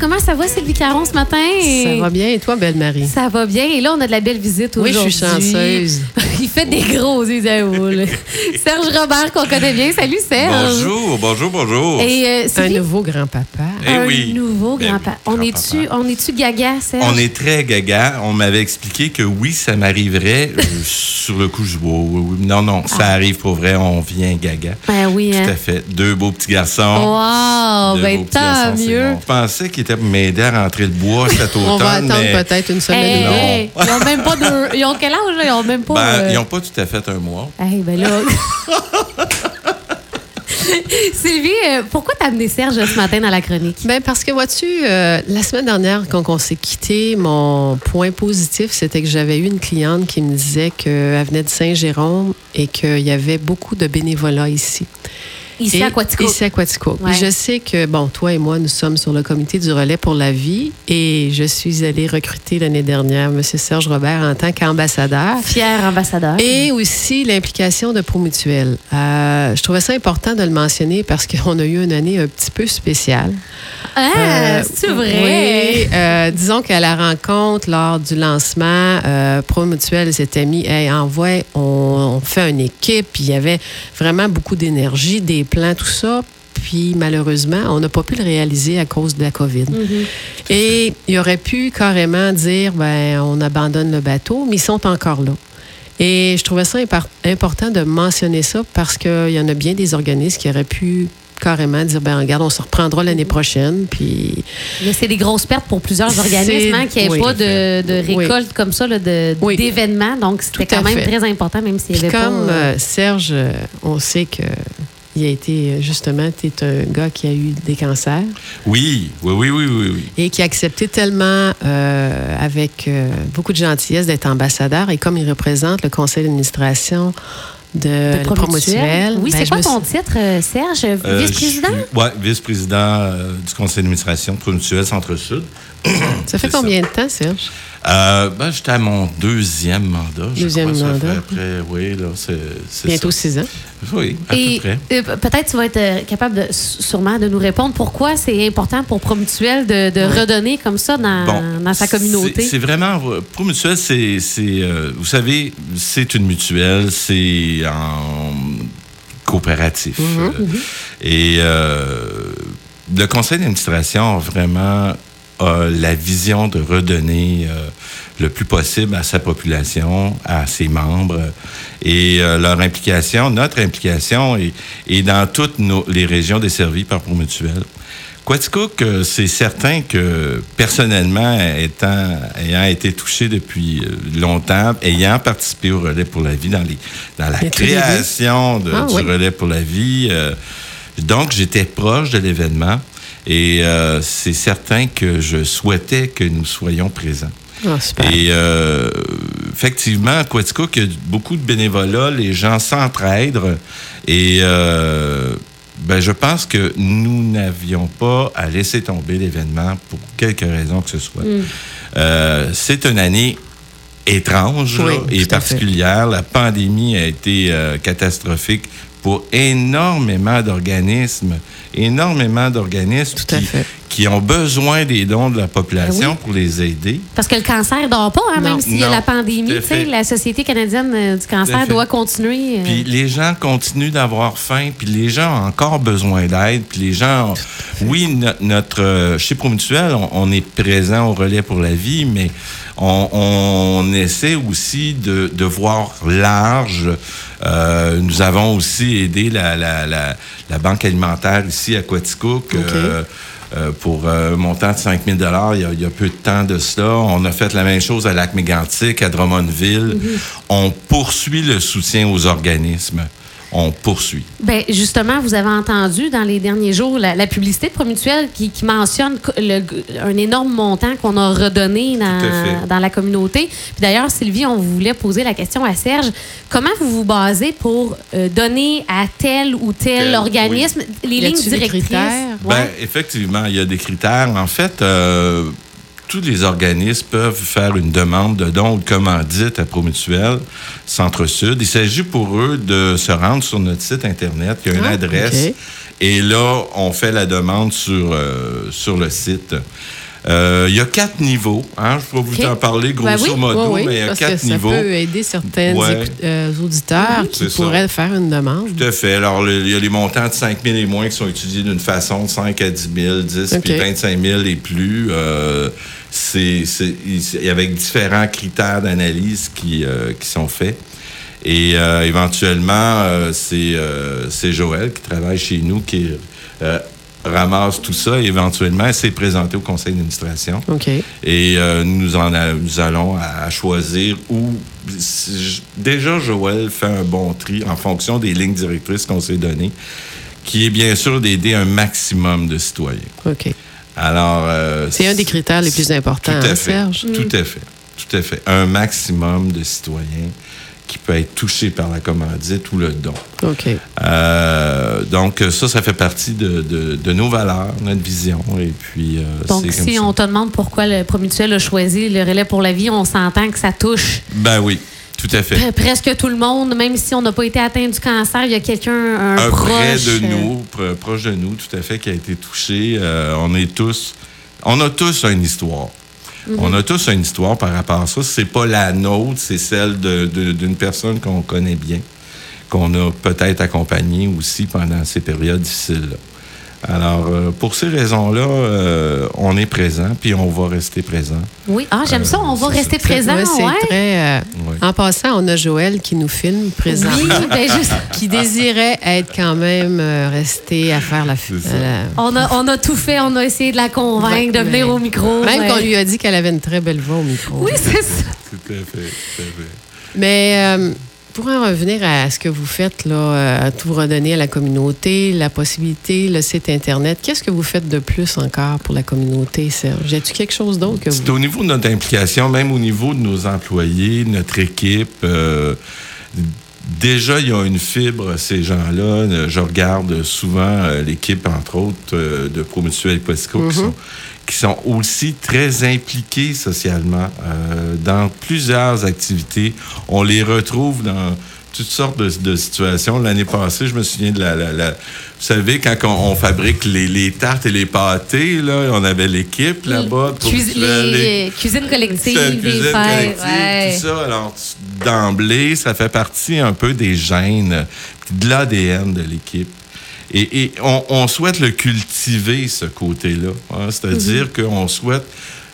Comment ça va, Sylvie Caron, ce matin? Ça va bien. Et toi, Belle-Marie? Ça va bien. Et là, on a de la belle visite Oui, aujourd'hui. je suis chanceuse. Il fait des gros yeux. là. Serge Robert, qu'on connaît bien. Salut, Serge. Bonjour, bonjour, bonjour. Et euh, C'est un nouveau grand-papa. Eh un oui. nouveau Ben grand-papa. oui, on est-tu on est-tu gaga, Serge? On est très gaga. On m'avait expliqué que oui, ça m'arriverait. Euh, sur le coup, je dis, oh, oui, oui. non, non, ça arrive pour vrai. On vient gaga. Ben oui, Tout hein. à fait. Deux beaux petits garçons. Wow, Deux ben beaux petits tant garçons, c'est mieux. bon. Je pensais qu'il était pour m'aider à rentrer le bois cet automne. On va attendre mais, peut-être une semaine. deux. hey, ils ont même pas de. Ils ont quel âge? Ils ont même pas. ben, euh, Ils n'ont pas tout à fait un mois. Hey, ben là. Sylvie, euh, pourquoi t'as amené Serge ce matin dans la chronique? Ben parce que vois-tu, euh, la semaine dernière, quand on s'est quitté, mon point positif, c'était que j'avais eu une cliente qui me disait qu'elle venait de Saint-Jérôme et qu'il y avait beaucoup de bénévolat ici. Ici à Quatico. Ici à Quatico. Ouais. je sais que, bon, toi et moi, nous sommes sur le comité du relais pour la vie et je suis allée recruter l'année dernière M. Serge Robert en tant qu'ambassadeur. Fier ambassadeur. Et aussi l'implication de Promutuel. Euh, je trouvais ça important de le mentionner parce qu'on a eu une année un petit peu spéciale. Ah, Euh, c'est vrai? Oui. euh, disons qu'à la rencontre, lors du lancement, Promutuel s'était mis, hey, envoie, on, on fait une équipe. Il y avait vraiment beaucoup d'énergie, des plans, tout ça. Puis malheureusement, on n'a pas pu le réaliser à cause de la COVID. Mhm. Et il aurait pu carrément dire, ben, on abandonne le bateau, mais ils sont encore là. Et je trouvais ça important de mentionner ça parce qu'il y en a bien des organismes qui auraient pu carrément dire, ben, regarde, on se reprendra l'année prochaine. Puis, Mais c'est des grosses pertes pour plusieurs organismes hein, qui oui. pas de, de Oui. récolte comme ça, là, de- Oui. d'événements. Donc, c'était quand même fait. très important, même puis avait comme pas. euh, euh, Serge, euh, on sait que il a été, euh, justement, tu es un gars qui a eu des cancers Oui, oui, oui, oui, oui. oui. et qui a accepté tellement, euh, avec euh, beaucoup de gentillesse, d'être ambassadeur. Et comme il représente le conseil d'administration de, de la Promutuel, Oui, ben, c'est quoi ton suis- titre, Serge? Euh, Vice-président? ouais, vice-président euh, du conseil d'administration de Promutuel Centre-Sud. Ça fait combien de temps, Serge? Euh, ben, j'étais à mon deuxième mandat. je Deuxième crois, mandat. après, oui, là, c'est, c'est Bientôt ça. six ans. Oui, à Et peu près. euh, peut-être tu vas être euh, capable de, sûrement de nous répondre pourquoi c'est important pour Promutuel de, de redonner comme ça dans, Bon, dans sa communauté? C'est, c'est vraiment. Promutuel, c'est. c'est euh, vous savez, c'est une mutuelle, c'est en coopératif. Mhm, Euh, Et euh, le conseil d'administration a vraiment a la vision de redonner euh, le plus possible à sa population, à ses membres. Et euh, leur implication, notre implication est, est dans toutes nos- les régions desservies par Promutuel. Quaticook, euh, c'est certain que personnellement, étant, ayant été touché depuis euh, longtemps, ayant participé au Relais pour la vie dans, les, dans la création de, Ah, du oui. Relais pour la vie, euh, donc j'étais proche de l'événement et euh, c'est certain que je souhaitais que nous soyons présents. Ah. Et euh, effectivement, à Quaticook, il y a beaucoup de bénévolat, les gens s'entraident. Et euh, ben, je pense que nous n'avions pas à laisser tomber l'événement pour quelque raison que ce soit. Mm. C'est une année étrange Oui, là, et particulière. La pandémie a été catastrophique pour énormément d'organismes, énormément d'organismes Tout à qui, fait. Qui ont besoin des dons de la population Ben oui. pour les aider. Parce que le cancer ne dort pas, hein, Non. même s'il y a la pandémie. La Société canadienne euh, du cancer doit continuer. euh, Puis les gens continuent d'avoir faim, puis les gens ont encore besoin d'aide, puis les gens, ont- oui, no- notre euh, chez Promutuel, on, on est présent au relais pour la vie, mais on, on essaie aussi de, de voir large. Euh, nous avons aussi aidé la, la, la, la banque alimentaire ici à Quaticook. euh, euh, pour euh, un montant de 5 000 il y, a, il y a peu de temps de cela. On a fait la même chose à Lac-Mégantic, à Drummondville. On poursuit le soutien aux organismes. On poursuit. Ben, justement, vous avez entendu dans les derniers jours la, la publicité de Promutuel qui, qui mentionne le- un énorme montant qu'on a redonné dans, la communauté. Puis d'ailleurs, Sylvie, on voulait poser la question à Serge. Comment vous vous basez pour euh, donner à tel ou tel Tel, organisme les Y lignes directrices? critères? Ouais. Ben, effectivement, il y a des critères. En fait, euh, tous les organismes peuvent faire une demande de don ou de commandite à Promutuel Centre-Sud. Il s'agit pour eux de se rendre sur notre site Internet. Il y a une Ah, adresse. Et là, on fait la demande sur, euh, sur le site. Euh, Il y a quatre niveaux. Hein, je vais vous OK. en parler grosso Ben oui. modo, Oui, oui, mais il y a parce quatre que niveaux. ça peut aider certains Ouais. euh, auditeurs qui ça. pourraient faire une demande. Tout à fait. Alors, il y a les montants de 5 000 et moins qui sont étudiés d'une façon, de 5 à 10 000, 10 OK. puis 25 000 et plus. Euh, c'est, avec différents critères d'analyse qui, euh, qui sont faits. Et euh, éventuellement, euh, c'est, euh, c'est Joël qui travaille chez nous qui ramasse tout ça et éventuellement, c'est présenté au conseil d'administration. OK. Et nous, en a- nous allons à, à choisir où. Déjà, Joël fait un bon tri en fonction des lignes directrices qu'on s'est données, qui est bien sûr d'aider un maximum de citoyens. OK. Alors. euh, C'est un des critères les plus importants, Tout à hein, fait. Serge? Tout à fait. Tout à fait. Un maximum de citoyens qui peut être touché par la commandite ou le don. OK. Euh, donc, ça, ça fait partie de, de- de nos valeurs, notre vision. Et puis, euh, Donc, comme si ça. on te demande pourquoi le Promutuel a choisi le relais pour la vie, on s'entend que ça touche Ben oui, tout à fait. pre- presque tout le monde, même si on n'a pas été atteint du cancer, il y a quelqu'un, un, un proche. près de euh, nous, pr- proche de nous, tout à fait, qui a été touché. Euh, on est tous, on a tous une histoire. Mhm. On a tous une histoire par rapport à ça. C'est pas la nôtre, c'est celle d'une personne qu'on connaît bien, qu'on a peut-être accompagnée aussi pendant ces périodes difficiles-là. Alors, euh, pour ces raisons-là, euh, on est présent, puis on va rester présent. Oui, ah, j'aime ça, on va rester présent. ouais, c'est ouais. très. Euh. En passant, on a Joël qui nous filme présent. Oui, ben juste. Qui désirait être quand même euh, resté à faire la. Ça. la- On a, on a tout fait, on a essayé de la convaincre de venir mais- au micro. Même mais- qu'on lui a dit qu'elle avait une très belle voix au micro. Oui, c'est ça. Tout à fait, tout à fait. Mais euh, pour en revenir à ce que vous faites, là, euh, à tout redonner à la communauté, la possibilité, le site Internet, qu'est-ce que vous faites de plus encore pour la communauté, Serge? Y a-t-il quelque chose d'autre que vous... C'est au niveau de notre implication, même au niveau de nos employés, notre équipe. euh, déjà, il y a une fibre, ces gens-là. Euh, Je regarde souvent euh, l'équipe, entre autres, euh, de Promutuel et Posco, qui, sont, qui sont aussi très impliqués socialement euh, dans plusieurs activités. On les retrouve dans toutes sortes de, de situations. L'année passée, je me souviens de la... la- la- vous savez, quand on, on fabrique les, les tartes et les pâtés, là, on avait l'équipe là-bas. Promutuel, les, cuisines collectives, des cuisine collective, ouais. tout ça. Alors, d'emblée, ça fait partie un peu des gènes, de l'ADN de l'équipe. Et, et on, on souhaite le cultiver, ce côté-là. hein. C'est-à-dire Mhm. qu'on souhaite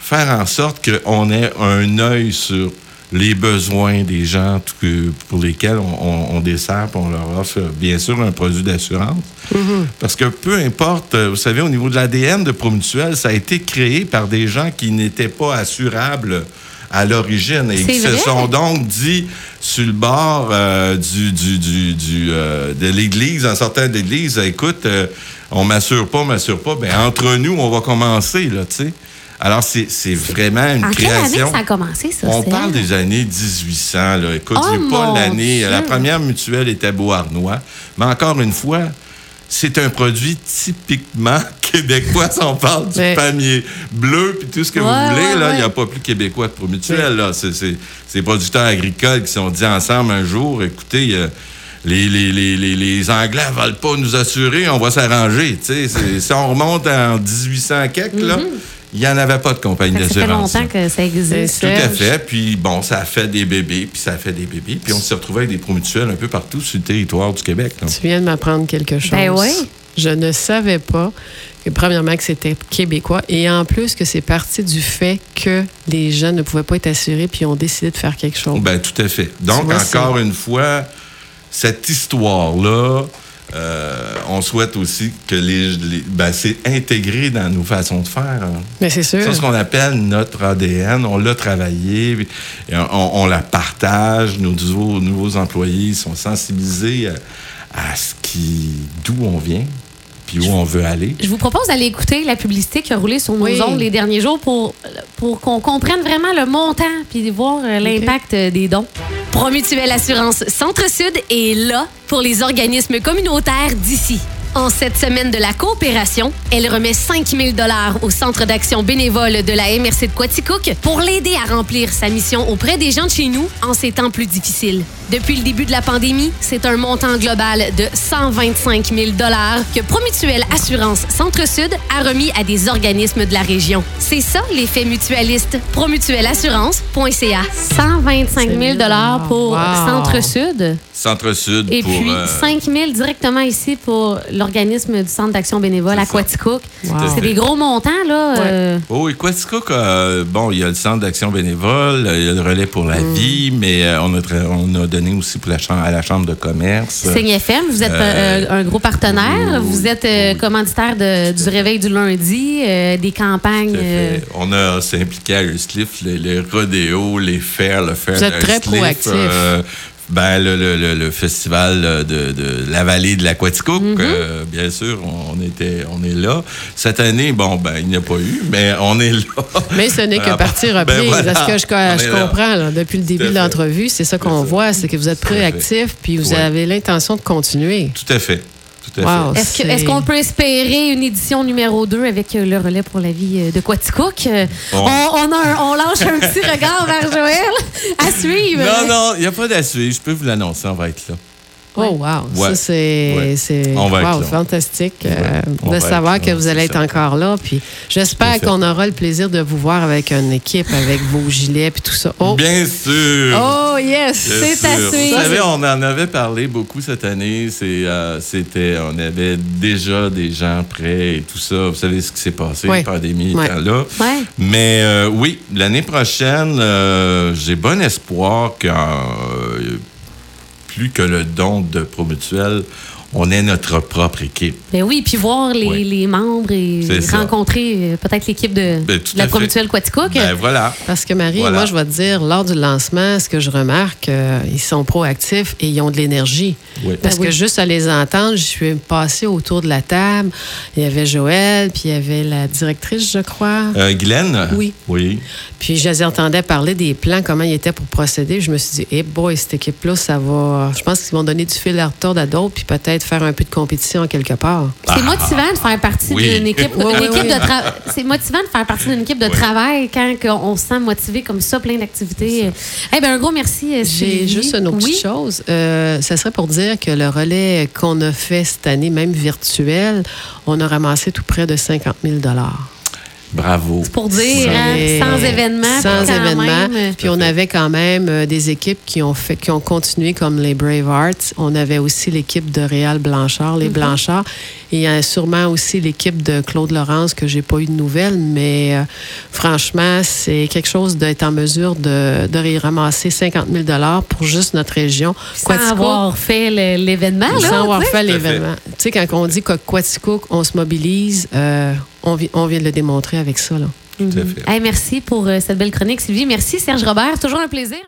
faire en sorte qu'on ait un œil sur les besoins des gens que- pour lesquels on, on, on dessert, on leur offre, bien sûr, un produit d'assurance. Parce que peu importe, euh, vous savez, au niveau de l'ADN de Promutuel, ça a été créé par des gens qui n'étaient pas assurables à l'origine et qui se sont donc dit sur le bord euh, du, du, du, du, euh, de l'église, en sortant de l'église, écoute, euh, on m'assure pas, on m'assure pas, ben entre nous, on va commencer, là, tu sais. Alors, c'est vraiment une En quelle année création. que ça a commencé, ça? On parle des années 1800. Là. Écoute, Oh, pas l'année. La première mutuelle était Beauharnois. Mais encore une fois, c'est un produit typiquement québécois. Si on parle du Mais- panier bleu puis tout ce que vous voulez, ouais, là, il n'y a pas plus québécois de Promutuel. Là. C'est, c'est, c'est les producteurs agricoles qui se sont dit ensemble un jour, écoutez, euh, les, les, les, les, les Anglais ne veulent pas nous assurer, on va s'arranger. Tu sais, c'est- si on remonte en 1800 quelques, là, il n'y en avait pas de compagnie Mm-hmm. Ça fait d'assurance. longtemps que ça existe. Tout à fait. Puis bon, ça a fait des bébés, puis ça a fait des bébés. Puis on s'est retrouvé avec des promutuels un peu partout sur le territoire du Québec. là. Tu viens de m'apprendre quelque chose. Ben oui. Je ne savais pas premièrement, que c'était québécois et en plus que c'est parti du fait que les gens ne pouvaient pas être assurés puis ont décidé de faire quelque chose. Ben tout à fait. Donc, vois, encore une fois, cette histoire-là, euh, on souhaite aussi que les, les- ben, c'est intégré dans nos façons de faire. hein. Mais c'est sûr. C'est ce qu'on appelle notre ADN. On l'a travaillé, puis, et on, on la partage. Nos nouveaux, nouveaux employés sont sensibilisés à, à ce qui, d'où on vient, puis où on veut aller. Je vous propose d'aller écouter la publicité qui a roulé sur nos Oui. ondes les derniers jours pour, pour qu'on comprenne vraiment le montant puis voir euh, l'impact euh, des dons. Promutuelle Assurance Centre-Sud est là pour les organismes communautaires d'ici. En cette semaine de la coopération, elle remet 5 000 au Centre d'action bénévole de la MRC de Quaticook pour l'aider à remplir sa mission auprès des gens de chez nous en ces temps plus difficiles. Depuis le début de la pandémie, c'est un montant global de 125 000 que Promutuelle Assurance Centre-Sud a remis à des organismes de la région. C'est ça, l'effet mutualiste. Promutuelleassurance.ca. 125 000 pour Wow. Centre-Sud. Centre-Sud Et pour. puis, euh, 5 000 directement ici pour l'organisme du Centre d'action bénévole à. Quaticook. Wow. C'est des gros montants, là. Ouais. euh, Oh, et Quaticook, euh, bon, il y a le centre d'action bénévole, il y a le relais pour Mm. la vie, mais euh, on, a, tra- on a donné aussi pour la chambre, à la chambre de commerce. Signe FM, vous êtes Euh, euh, un gros partenaire. oui, Vous êtes euh, oui. commanditaire de- du réveil du lundi, euh, des campagnes. Tout à euh, fait. On a s'impliqué à Earthlift, les, les rodéos, les fers, le fer Vous êtes très proactif. Euh, ben, le, le- le- le festival de, de la vallée de la Quaticook, Mm-hmm. euh, bien sûr, on, était, on est là. Cette année, bon, ben, il n'y a pas eu, mais on est là. Mais ce n'est que Ah, partie ben reprise. voilà. Est-ce que je, je là. comprends là, depuis le début de l'entrevue? C'est ça qu'on voit, c'est que vous êtes proactif puis vous Ouais. avez l'intention de continuer. Tout à fait. Wow. Est-ce qu'on peut espérer une édition numéro 2 avec euh, le relais pour la vie euh, de Quaticook? Euh, On- On, lance un petit regard vers Joël à suivre. Non, non, il n'y a pas d'assurer. Je peux vous l'annoncer, on va être là. Oh, wow. Ouais. Ça, c'est Ouais. wow, fantastique euh, de savoir que vous allez être encore là. Puis j'espère qu'on aura le plaisir de vous voir avec une équipe, avec vos gilets puis tout ça. Oh, Bien sûr! oh yes! C'est à suivre. Vous savez, on en avait parlé beaucoup cette année. Euh, c'était, on avait déjà des gens prêts et tout ça. Vous savez ce qui s'est passé, la pandémie étant là. Mais euh, oui, l'année prochaine, j'ai bon espoir que plus que le don de Promutuel, on ait notre propre équipe. Ben oui, puis voir les, membres et rencontrer euh, peut-être l'équipe de, Ben, de la. Promutuelle Quaticook. Ben voilà. Parce que Marie, Voilà. moi, je vais te dire, lors du lancement, ce que je remarque, euh, ils sont proactifs et ils ont de l'énergie. Oui. Parce Ben oui. que juste à les entendre, je suis passée autour de la table. Il y avait Joël, puis il y avait la directrice, je crois. Euh, Guylaine? Oui. Oui. Puis je les entendais parler des plans, comment ils étaient pour procéder. Je me suis dit, hey boy, cette équipe-là, ça va. Je pense qu'ils vont donner du fil à retordre à d'autres, puis peut-être faire un peu de compétition quelque part. C'est motivant de faire partie. Oui. d'une équipe, Oui, une oui, équipe oui. de tra- C'est motivant de faire partie d'une équipe de Oui. travail quand on se sent motivé comme ça, plein d'activités. Eh ben un gros merci. euh, J'ai juste une autre petite chose. Euh, ça serait pour dire que le relais qu'on a fait cette année, même virtuel, on a ramassé tout près de 50 000 Bravo. Pour dire, hein, C'est- sans événement. Sans puis quand événement. même, euh, Puis on avait quand même euh, des équipes qui ont fait, qui ont continué comme les Bravehearts. On avait aussi l'équipe de Réal Blanchard, les Blanchard. Et il y a sûrement aussi l'équipe de Claude Laurence que j'ai pas eu de nouvelles, mais euh, franchement, c'est quelque chose d'être en mesure de, de ramasser 50 000 pour juste notre région. sans avoir fait l'événement. là, sans avoir tu sais. fait l'événement. Tu sais, quand on dit que Quaticook, on se mobilise, euh, on, vi- on vient de le démontrer avec ça. Là. Tout à fait. Hey, merci pour euh, cette belle chronique, Sylvie. Merci, Serge Robert. Toujours un plaisir.